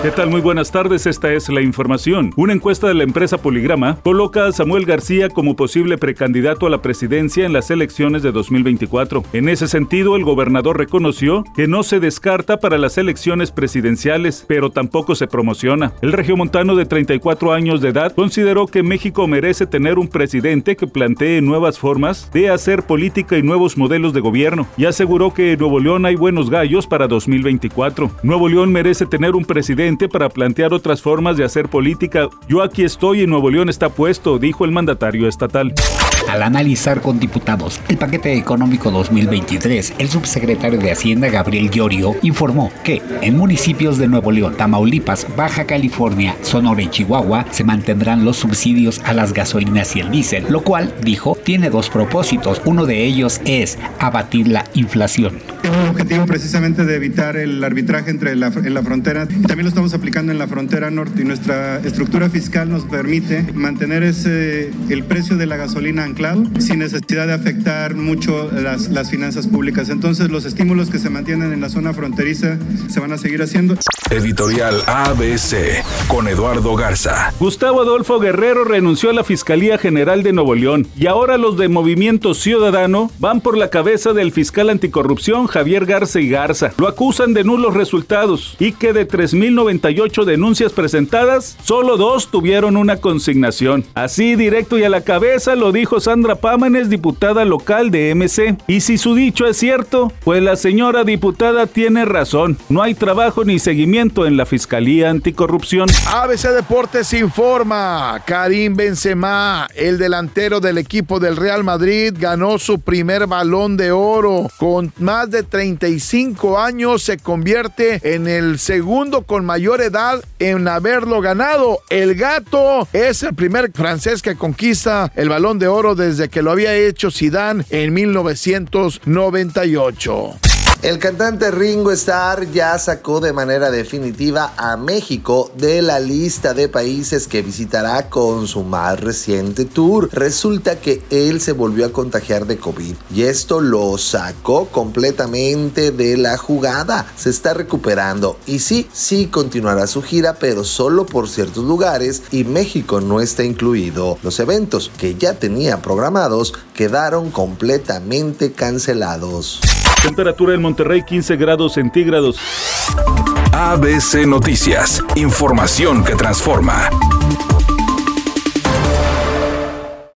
¿Qué tal? Muy buenas tardes, esta es la información. Una encuesta de la empresa Poligrama coloca a Samuel García como posible precandidato a la presidencia en las elecciones de 2024. En ese sentido, el gobernador reconoció que no se descarta para las elecciones presidenciales, pero tampoco se promociona. El regiomontano de 34 años de edad consideró que México merece tener un presidente que plantee nuevas formas de hacer política y nuevos modelos de gobierno, y aseguró que en Nuevo León hay buenos gallos para 2024. Nuevo León merece tener un presidente para plantear otras formas de hacer política. Yo aquí estoy y Nuevo León está puesto, dijo el mandatario estatal. Al analizar con diputados el paquete económico 2023, el subsecretario de Hacienda Gabriel Llorio informó que en municipios de Nuevo León, Tamaulipas, Baja California, Sonora y Chihuahua se mantendrán los subsidios a las gasolinas y el diésel, lo cual, dijo, tiene dos propósitos. Uno de ellos es abatir la inflación. Un objetivo precisamente de evitar el arbitraje entre la, en la frontera. También lo estamos aplicando en la frontera norte y nuestra estructura fiscal nos permite mantener ese, el precio de la gasolina anclado sin necesidad de afectar mucho las, las finanzas públicas. Entonces los estímulos que se mantienen en la zona fronteriza se van a seguir haciendo. Editorial ABC con Eduardo Garza. Gustavo Adolfo Guerrero renunció a la Fiscalía General de Nuevo León y ahora los de Movimiento Ciudadano van por la cabeza del fiscal anticorrupción Javier Garza y Garza. Lo acusan de nulos resultados y que de 3.098 denuncias presentadas, solo dos tuvieron una consignación. Así directo y a la cabeza lo dijo Sandra Pámanes, diputada local de MC. Y si su dicho es cierto, pues la señora diputada tiene razón. No hay trabajo ni seguimiento en la Fiscalía Anticorrupción. ABC Deportes informa, Karim Benzema, el delantero del equipo del Real Madrid, ganó su primer balón de oro. Con más de 35 años se convierte en el segundo con mayor edad en haberlo ganado. El gato es el primer francés que conquista el balón de oro desde que lo había hecho Zidane en 1998. El cantante Ringo Starr ya sacó de manera definitiva a México de la lista de países que visitará con su más reciente tour. Resulta que él se volvió a contagiar de COVID y esto lo sacó completamente de la jugada. Se está recuperando y sí, sí continuará su gira, pero solo por ciertos lugares y México no está incluido. Los eventos que ya tenía programados quedaron completamente cancelados. Temperatura en Monterrey 15 grados centígrados. ABC Noticias. Información que transforma.